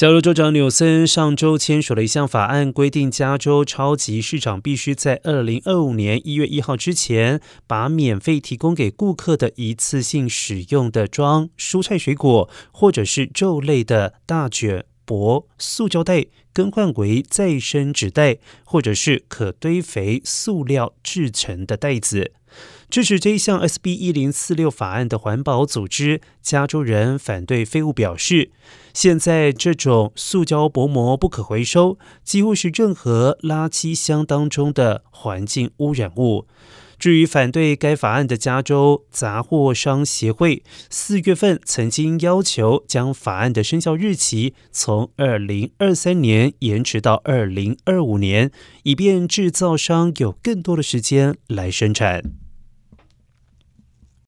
加州州长纽森上周签署了一项法案，规定加州超级市场必须在二零二五年一月一号之前，把免费提供给顾客的一次性使用的装蔬菜、水果或者是肉类的大卷薄塑胶袋更换为再生纸袋，或者是可堆肥塑料制成的袋子。支持这一项 SB 一零四六法案的环保组织加州人反对废物表示，现在这种塑胶薄膜不可回收，几乎是任何垃圾箱当中的环境污染物。至于反对该法案的加州杂货商协会，四月份曾经要求将法案的生效日期从二零二三年延迟到二零二五年，以便制造商有更多的时间来生产。